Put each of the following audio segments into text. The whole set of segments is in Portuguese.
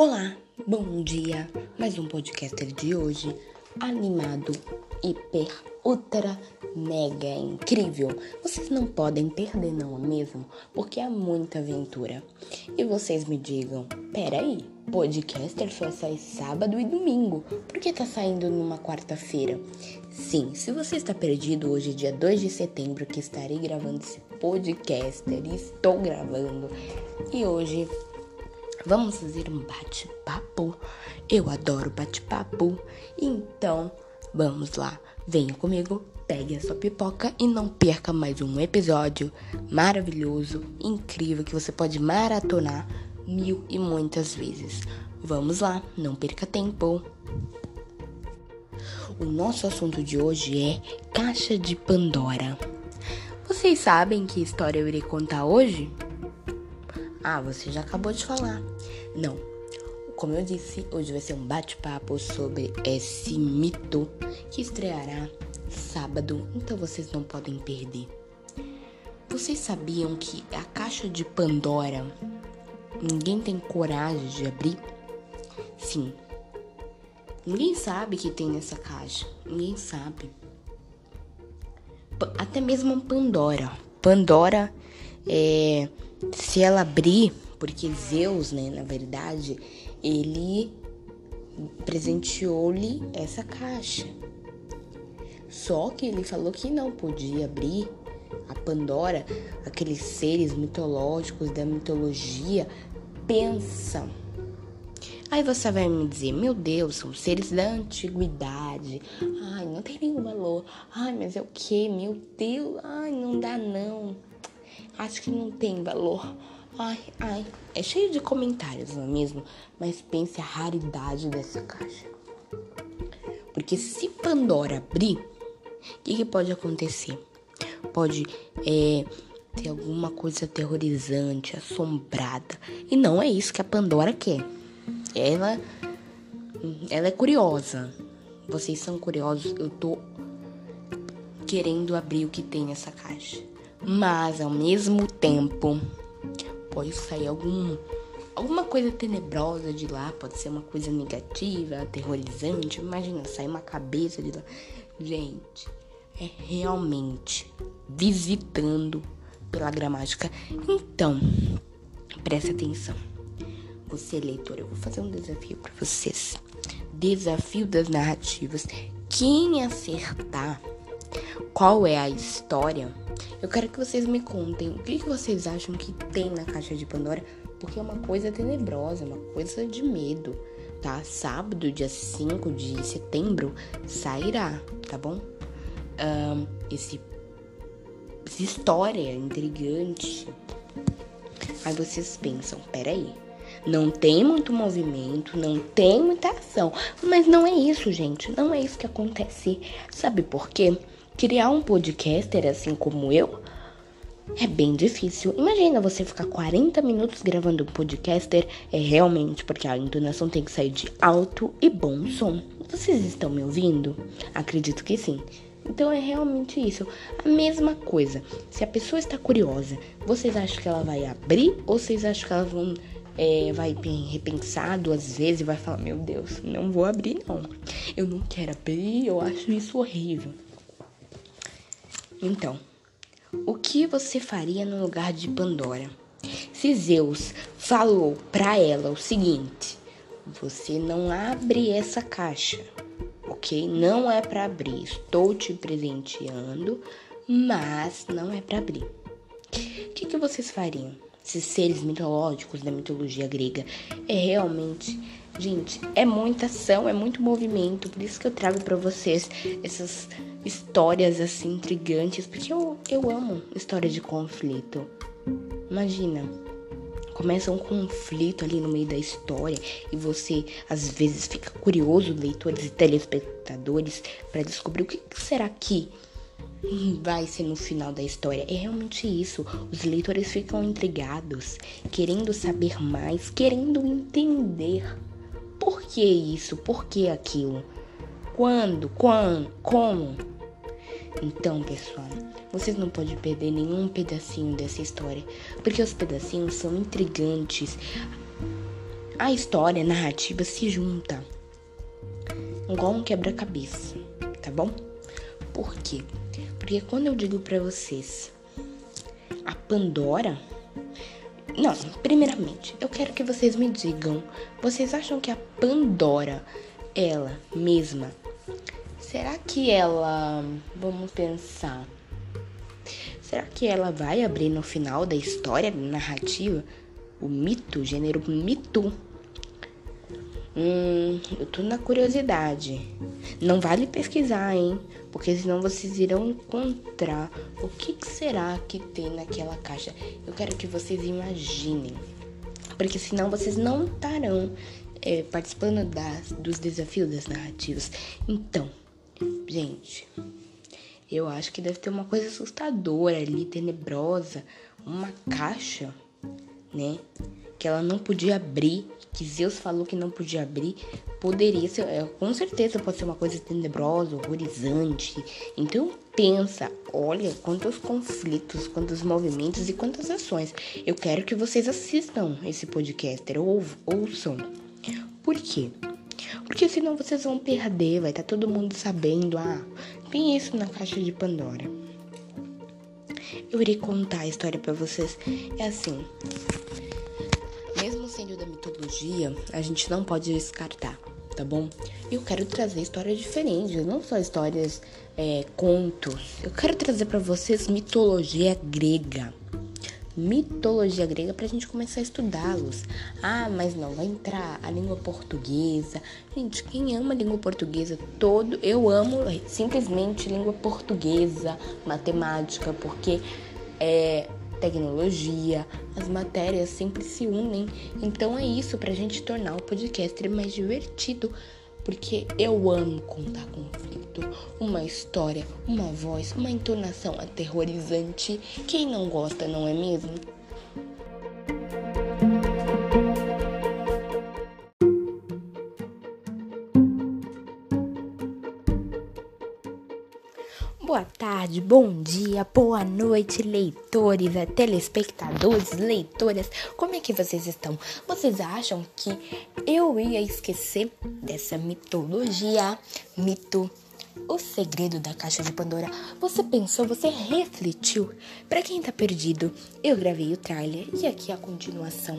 Olá, bom dia. Mais um podcaster de hoje, animado, hiper, ultra, mega incrível. Vocês não podem perder, não é mesmo? Porque é muita aventura. E vocês me digam, peraí, podcaster só sai sábado e domingo. Por que tá saindo numa quarta-feira? Sim, se você está perdido hoje, dia 2 de setembro, que estarei gravando esse podcaster, estou gravando. E hoje Vamos fazer um bate-papo? Eu adoro bate-papo. Então, vamos lá. Venha comigo, pegue a sua pipoca e não perca mais um episódio maravilhoso, incrível que você pode maratonar mil e muitas vezes. Vamos lá, não perca tempo. O nosso assunto de hoje é Caixa de Pandora. Vocês sabem que história eu irei contar hoje? Ah, você já acabou de falar. Não. Como eu disse, hoje vai ser um bate-papo sobre esse mito que estreará sábado, então vocês não podem perder. Vocês sabiam que a caixa de Pandora ninguém tem coragem de abrir? Sim. Ninguém sabe que tem nessa caixa. Ninguém sabe. Até mesmo Pandora. Pandora é se ela abrir, porque Zeus, né, na verdade, ele presenteou-lhe essa caixa. Só que ele falou que não podia abrir a Pandora, aqueles seres mitológicos da mitologia pensam. Aí você vai me dizer, meu Deus, são seres da antiguidade. Ai, não tem nenhum valor. Ai, mas é o que? Meu Deus, ai, não dá não acho que não tem valor. Ai, ai, é cheio de comentários, não é mesmo? Mas pense a raridade dessa caixa. Porque se Pandora abrir, o que, que, pode acontecer? Pode é, ter alguma coisa aterrorizante, assombrada. E não é isso que a Pandora quer. Ela, ela é curiosa. Vocês são curiosos. Eu tô querendo abrir o que tem nessa caixa mas ao mesmo tempo pode sair algum alguma coisa tenebrosa de lá, pode ser uma coisa negativa, aterrorizante. Imagina sair uma cabeça de lá. Gente, é realmente visitando pela gramática. Então, preste atenção. Você, leitor, eu vou fazer um desafio para vocês. Desafio das narrativas. Quem acertar qual é a história eu quero que vocês me contem o que, que vocês acham que tem na caixa de Pandora, porque é uma coisa tenebrosa, uma coisa de medo, tá? Sábado, dia 5 de setembro, sairá, tá bom? Um, esse, essa história intrigante. Aí vocês pensam, peraí, não tem muito movimento, não tem muita ação. Mas não é isso, gente. Não é isso que acontece. Sabe por quê? Criar um podcaster assim como eu é bem difícil. Imagina você ficar 40 minutos gravando um podcaster. É realmente porque a entonação tem que sair de alto e bom som. Vocês estão me ouvindo? Acredito que sim. Então é realmente isso. A mesma coisa. Se a pessoa está curiosa, vocês acham que ela vai abrir ou vocês acham que ela vão, é, vai repensar duas vezes e vai falar: Meu Deus, não vou abrir não. Eu não quero abrir, eu acho isso horrível. Então, o que você faria no lugar de Pandora? Se Zeus falou para ela o seguinte: você não abre essa caixa, ok? Não é para abrir. Estou te presenteando, mas não é para abrir. O que, que vocês fariam? Esses seres mitológicos da mitologia grega é realmente Gente, é muita ação, é muito movimento, por isso que eu trago para vocês essas histórias assim intrigantes, porque eu, eu amo história de conflito. Imagina, começa um conflito ali no meio da história e você às vezes fica curioso, leitores e telespectadores, para descobrir o que será que vai ser no final da história. É realmente isso. Os leitores ficam intrigados, querendo saber mais, querendo entender por que isso? Por que aquilo? Quando? Quando? Como? Então, pessoal, vocês não podem perder nenhum pedacinho dessa história, porque os pedacinhos são intrigantes. a história, a narrativa se junta igual um quebra-cabeça, tá bom? Por quê? Porque quando eu digo para vocês a Pandora, não, primeiramente, eu quero que vocês me digam, vocês acham que a Pandora, ela mesma, será que ela, vamos pensar, será que ela vai abrir no final da história narrativa o mito, o gênero mito? Hum, eu tô na curiosidade. Não vale pesquisar, hein? Porque senão vocês irão encontrar o que, que será que tem naquela caixa. Eu quero que vocês imaginem. Porque senão vocês não estarão é, participando das, dos desafios das narrativas. Então, gente, eu acho que deve ter uma coisa assustadora ali, tenebrosa. Uma caixa, né? Que ela não podia abrir que Zeus falou que não podia abrir, poderia ser, é, com certeza pode ser uma coisa tenebrosa, horrorizante. Então pensa, olha quantos conflitos, quantos movimentos e quantas ações. Eu quero que vocês assistam esse podcaster ou ouçam. Por quê? Porque senão vocês vão perder, vai estar tá todo mundo sabendo, ah, tem isso na caixa de Pandora. Eu irei contar a história para vocês. É assim, sendo da mitologia, a gente não pode descartar, tá bom? Eu quero trazer histórias diferentes, não só histórias, é, contos. Eu quero trazer para vocês mitologia grega. Mitologia grega pra gente começar a estudá-los. Ah, mas não vai entrar a língua portuguesa. Gente, quem ama a língua portuguesa todo, eu amo simplesmente língua portuguesa, matemática, porque é tecnologia, as matérias sempre se unem. Então é isso para a gente tornar o podcast mais divertido. Porque eu amo contar conflito, uma história, uma voz, uma entonação aterrorizante. Quem não gosta, não é mesmo? Boa tarde, bom dia, boa noite, leitores, eh, telespectadores, leitoras. Como é que vocês estão? Vocês acham que eu ia esquecer dessa mitologia, mito, o segredo da caixa de Pandora? Você pensou, você refletiu? Para quem tá perdido, eu gravei o trailer e aqui a continuação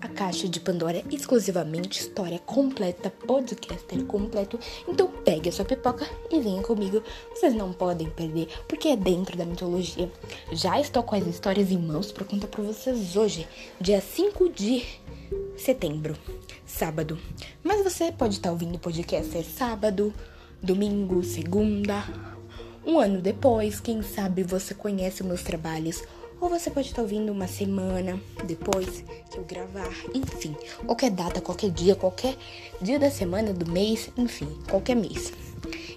a caixa de Pandora exclusivamente história completa, podcaster completo. Então pegue a sua pipoca e venha comigo. Vocês não podem perder, porque é dentro da mitologia. Já estou com as histórias em mãos para contar para vocês hoje, dia 5 de setembro, sábado. Mas você pode estar ouvindo o podcaster sábado, domingo, segunda, um ano depois, quem sabe você conhece meus trabalhos ou você pode estar ouvindo uma semana depois que eu gravar, enfim, qualquer data, qualquer dia, qualquer dia da semana, do mês, enfim, qualquer mês.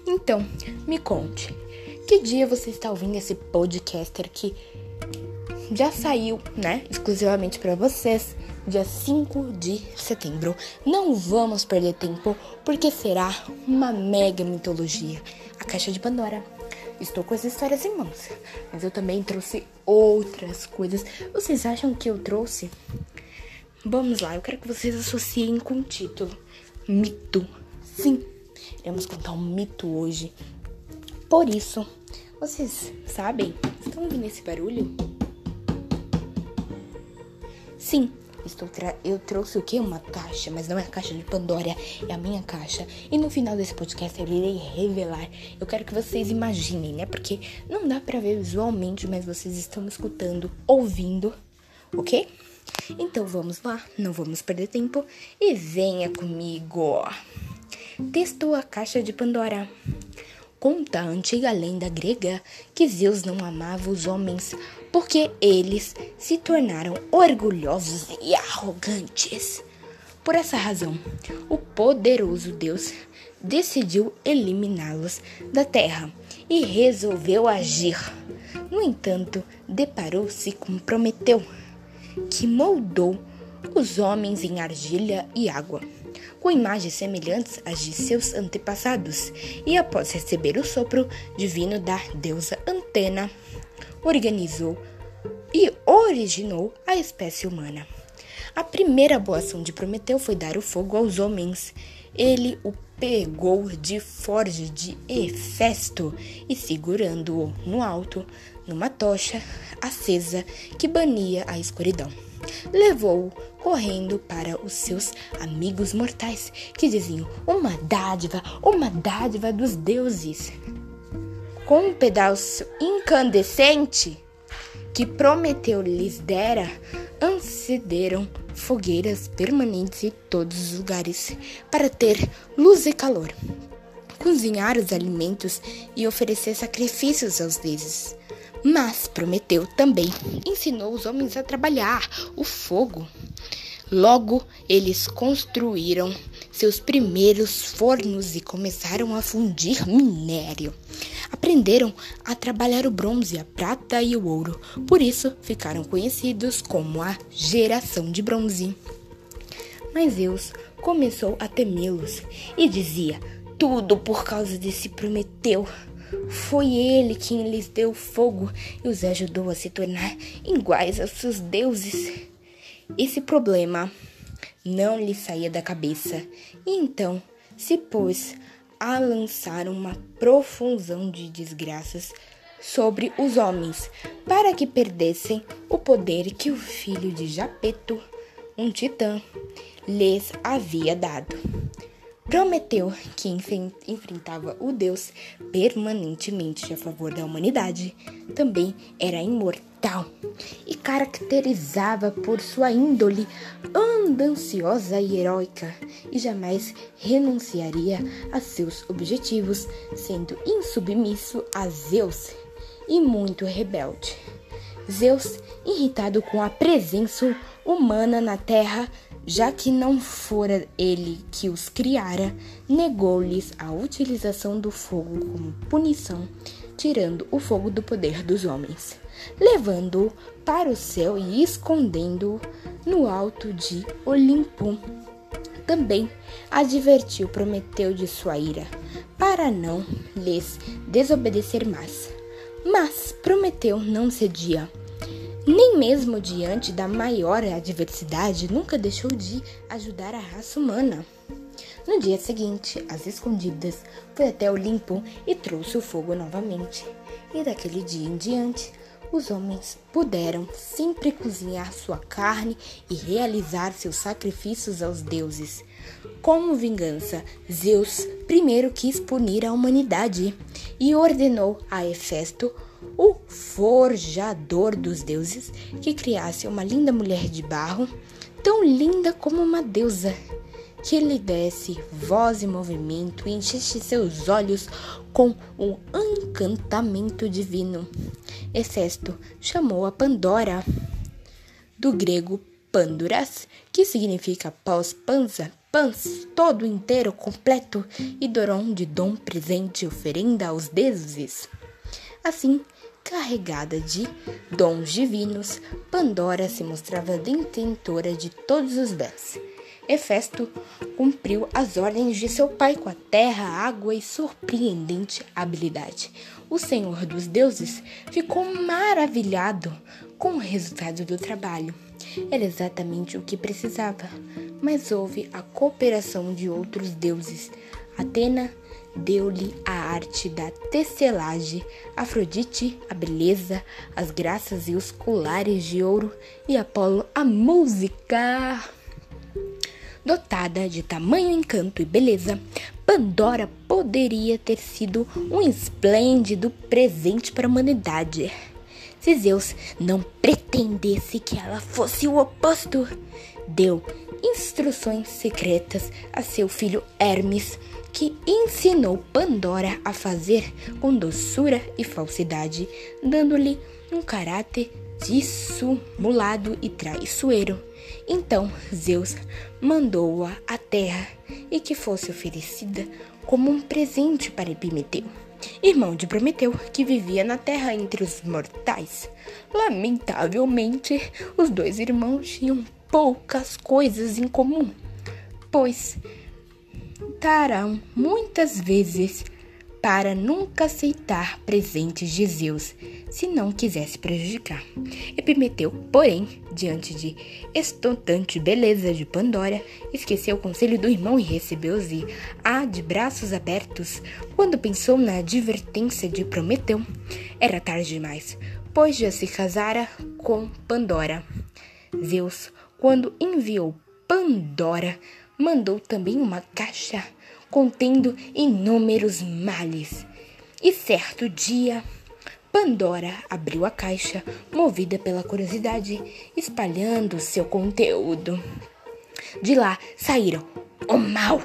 Então, me conte, que dia você está ouvindo esse podcaster que já saiu, né, exclusivamente para vocês, dia 5 de setembro. Não vamos perder tempo, porque será uma mega mitologia, a Caixa de Pandora. Estou com as histórias em mãos, mas eu também trouxe outras coisas. Vocês acham que eu trouxe? Vamos lá, eu quero que vocês associem com o título: Mito. Sim, iremos contar um mito hoje. Por isso, vocês sabem? Estão ouvindo esse barulho? Sim, Estou eu trouxe o que? Uma caixa, mas não é a caixa de Pandora, é a minha caixa. E no final desse podcast eu irei revelar. Eu quero que vocês imaginem, né? Porque não dá para ver visualmente, mas vocês estão escutando, ouvindo, ok? Então vamos lá, não vamos perder tempo e venha comigo. Testou a caixa de Pandora. Conta a antiga lenda grega que Zeus não amava os homens porque eles se tornaram orgulhosos e arrogantes. Por essa razão, o poderoso Deus decidiu eliminá-los da terra e resolveu agir. No entanto, deparou-se com Prometeu, que moldou os homens em argila e água com imagens semelhantes às de seus antepassados, e após receber o sopro divino da deusa Antena, organizou e originou a espécie humana. A primeira boa ação de Prometeu foi dar o fogo aos homens. Ele o pegou de forja de Hefesto e, segurando-o no alto, numa tocha acesa que bania a escuridão, levou-o correndo para os seus amigos mortais, que diziam: Uma dádiva, uma dádiva dos deuses. Com um pedaço incandescente que Prometeu lhes dera, acederam fogueiras permanentes em todos os lugares para ter luz e calor, cozinhar os alimentos e oferecer sacrifícios aos deuses. Mas Prometeu também ensinou os homens a trabalhar o fogo. Logo, eles construíram seus primeiros fornos e começaram a fundir minério. Aprenderam a trabalhar o bronze, a prata e o ouro. Por isso, ficaram conhecidos como a geração de bronze. Mas Zeus começou a temê-los e dizia: Tudo por causa desse Prometeu. Foi ele quem lhes deu fogo e os ajudou a se tornar iguais aos seus deuses. Esse problema não lhe saía da cabeça e então se pôs a lançar uma profusão de desgraças sobre os homens, para que perdessem o poder que o filho de Japeto, um titã, lhes havia dado. Prometeu que enfrentava o Deus permanentemente a favor da humanidade. Também era imortal e caracterizava por sua índole andanciosa e heróica, e jamais renunciaria a seus objetivos, sendo insubmisso a Zeus e muito rebelde. Zeus, irritado com a presença humana na terra, já que não fora ele que os criara, negou-lhes a utilização do fogo como punição, tirando o fogo do poder dos homens, levando-o para o céu e escondendo-o no alto de Olimpo. Também advertiu Prometeu de sua ira, para não lhes desobedecer mais. Mas Prometeu não cedia nem mesmo diante da maior adversidade, nunca deixou de ajudar a raça humana. No dia seguinte, às escondidas, foi até Olimpo e trouxe o fogo novamente. E daquele dia em diante, os homens puderam sempre cozinhar sua carne e realizar seus sacrifícios aos deuses. Como vingança, Zeus primeiro quis punir a humanidade e ordenou a Hefesto o forjador dos deuses, que criasse uma linda mulher de barro, tão linda como uma deusa, que lhe desse voz e movimento e enchesse seus olhos com um encantamento divino. Hefesto chamou a Pandora, do grego Panduras, que significa pós-panza, pans, todo inteiro, completo, e Doron de dom presente, oferenda aos deuses. Assim, carregada de dons divinos, Pandora se mostrava detentora de todos os bens. Hefesto cumpriu as ordens de seu pai com a terra, água e surpreendente habilidade. O Senhor dos Deuses ficou maravilhado com o resultado do trabalho. Era exatamente o que precisava, mas houve a cooperação de outros deuses. Atena deu-lhe a arte da tecelagem, Afrodite a beleza, as graças e os colares de ouro, e Apolo a música. Dotada de tamanho encanto e beleza, Pandora poderia ter sido um esplêndido presente para a humanidade. Se Zeus não pretendesse que ela fosse o oposto, deu instruções secretas a seu filho Hermes que ensinou Pandora a fazer com doçura e falsidade, dando-lhe um caráter dissimulado e traiçoeiro. Então Zeus mandou-a à terra e que fosse oferecida como um presente para Epimeteu, irmão de Prometeu, que vivia na terra entre os mortais. Lamentavelmente, os dois irmãos tinham poucas coisas em comum, pois tentarão muitas vezes para nunca aceitar presentes de Zeus, se não quisesse prejudicar. Epimeteu, porém, diante de estontante beleza de Pandora, esqueceu o conselho do irmão e recebeu-se a de braços abertos. Quando pensou na advertência de Prometeu, era tarde demais, pois já se casara com Pandora. Zeus, quando enviou Pandora, mandou também uma caixa contendo inúmeros males. E certo dia, Pandora abriu a caixa, movida pela curiosidade, espalhando seu conteúdo. De lá saíram o mal,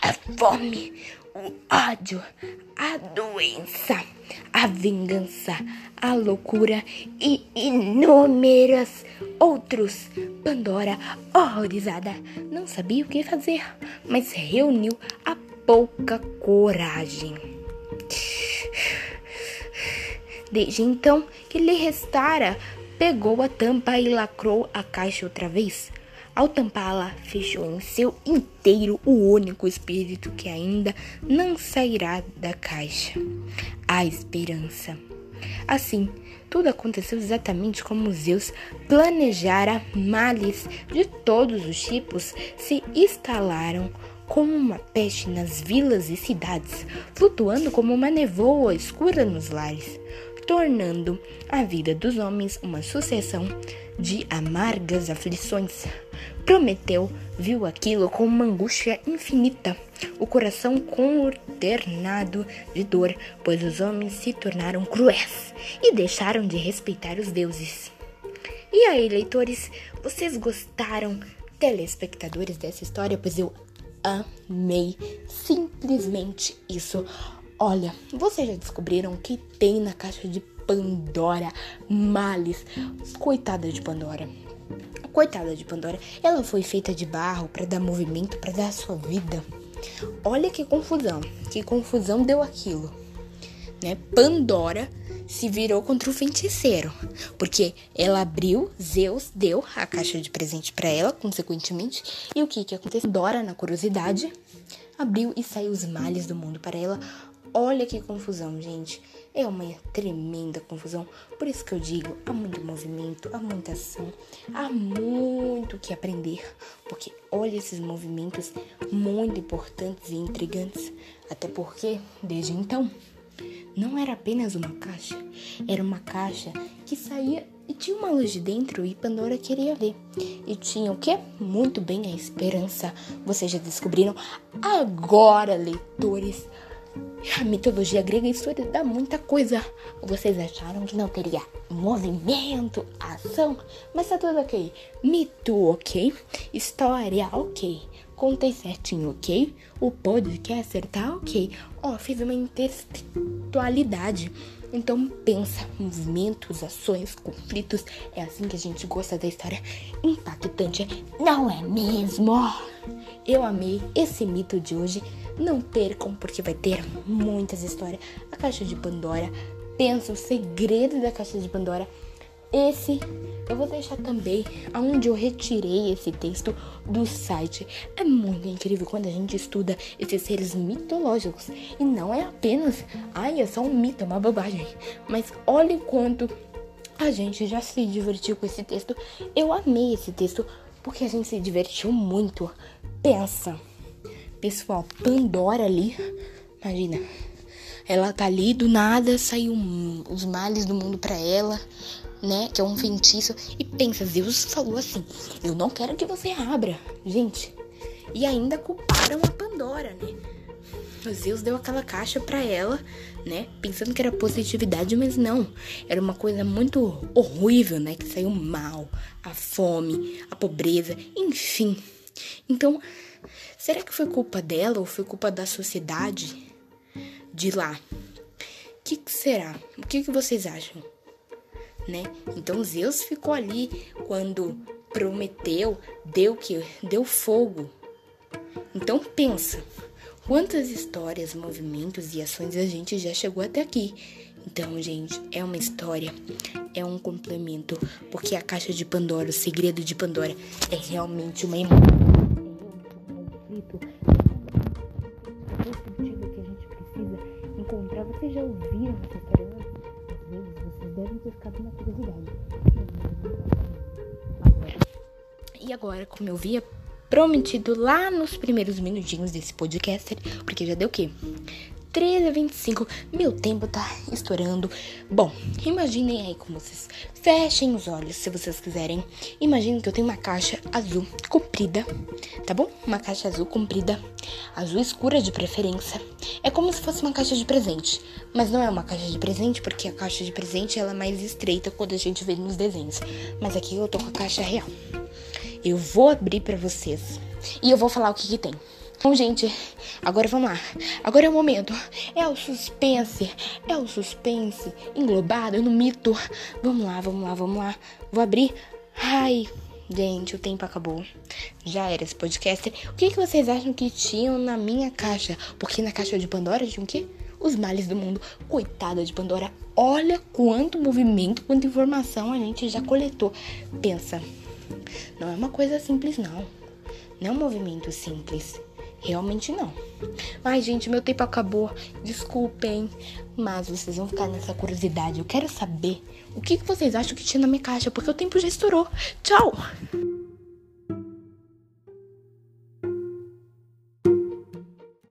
a fome, o ódio, a doença, a vingança, a loucura e inúmeras outros. Pandora, horrorizada, não sabia o que fazer, mas reuniu a pouca coragem. Desde então que lhe restara, pegou a tampa e lacrou a caixa outra vez. Ao tampá-la, fechou em seu inteiro o único espírito que ainda não sairá da caixa a esperança. Assim, tudo aconteceu exatamente como Zeus planejara. Males de todos os tipos se instalaram como uma peste nas vilas e cidades, flutuando como uma nevoa escura nos lares, tornando a vida dos homens uma sucessão de amargas aflições. Prometeu viu aquilo com uma angústia infinita, o coração consternado de dor, pois os homens se tornaram cruéis e deixaram de respeitar os deuses. E aí, leitores, vocês gostaram, telespectadores dessa história? Pois eu amei simplesmente isso. Olha, vocês já descobriram que tem na caixa de Pandora males? Coitada de Pandora. Coitada de Pandora, ela foi feita de barro para dar movimento, para dar sua vida. Olha que confusão, que confusão deu aquilo. Né? Pandora se virou contra o feiticeiro, porque ela abriu, Zeus deu a caixa de presente para ela, consequentemente, e o que que aconteceu? Dora, na curiosidade, abriu e saiu os males do mundo para ela. Olha que confusão, gente. É uma tremenda confusão. Por isso que eu digo, há muito movimento, há muita ação, há muito que aprender. Porque olha esses movimentos muito importantes e intrigantes. Até porque, desde então, não era apenas uma caixa, era uma caixa que saía e tinha uma luz de dentro e Pandora queria ver. E tinha o quê? Muito bem a esperança. Vocês já descobriram? Agora, leitores, a mitologia grega história dá muita coisa. Vocês acharam que não teria movimento, ação, mas tá tudo ok. Mito, ok. História, ok. Contei certinho, ok. O podcast tá ok. Ó, oh, fiz uma intextualidade. Então pensa, movimentos, ações, conflitos. É assim que a gente gosta da história impactante, não é mesmo? Eu amei esse mito de hoje. Não percam, porque vai ter muitas histórias. A Caixa de Pandora. Pensa o segredo da Caixa de Pandora. Esse eu vou deixar também aonde eu retirei esse texto do site. É muito incrível quando a gente estuda esses seres mitológicos e não é apenas, ai, é só um mito, é uma bobagem. Mas olha quanto a gente já se divertiu com esse texto. Eu amei esse texto porque a gente se divertiu muito. Pensa. Pessoal, Pandora ali, imagina. Ela tá ali, do nada saiu os males do mundo para ela, né? Que é um feitiço. E pensa, Deus falou assim: Eu não quero que você abra. Gente, e ainda culparam a Pandora, né? Zeus deu aquela caixa para ela, né? Pensando que era positividade, mas não. Era uma coisa muito horrível, né? Que saiu mal. A fome, a pobreza, enfim. Então, Será que foi culpa dela ou foi culpa da sociedade de lá? O que, que, será? O que, que vocês acham? Né? Então Zeus ficou ali quando Prometeu deu que deu fogo. Então pensa, Quantas histórias, movimentos e ações a gente já chegou até aqui? Então, gente, é uma história, é um complemento, porque a caixa de Pandora, o segredo de Pandora, é realmente uma emoção, é um conflito, é um sentido que a gente precisa encontrar. Vocês já ouviram essa história? Às vezes vocês devem ter ficado na curiosidade. E agora, como eu vi a prometido lá nos primeiros minutinhos desse podcast, porque já deu o quê? 13 a 25. Meu tempo tá estourando. Bom, imaginem aí como vocês fechem os olhos se vocês quiserem. Imaginem que eu tenho uma caixa azul comprida, tá bom? Uma caixa azul comprida, azul escura de preferência. É como se fosse uma caixa de presente, mas não é uma caixa de presente porque a caixa de presente ela é mais estreita quando a gente vê nos desenhos. Mas aqui eu tô com a caixa real. Eu vou abrir para vocês e eu vou falar o que que tem. Bom, gente, agora vamos lá. Agora é o momento. É o suspense. É o suspense englobado no mito. Vamos lá, vamos lá, vamos lá. Vou abrir. Ai, gente, o tempo acabou. Já era esse podcast. O que, que vocês acham que tinham na minha caixa? Porque na caixa de Pandora tinha o quê? Os males do mundo. Coitada de Pandora. Olha quanto movimento, quanta informação a gente já coletou. Pensa, não é uma coisa simples, não. Não é um movimento simples. Realmente não. Ai, gente, meu tempo acabou. Desculpem. Mas vocês vão ficar nessa curiosidade. Eu quero saber o que vocês acham que tinha na minha caixa, porque o tempo já estourou. Tchau!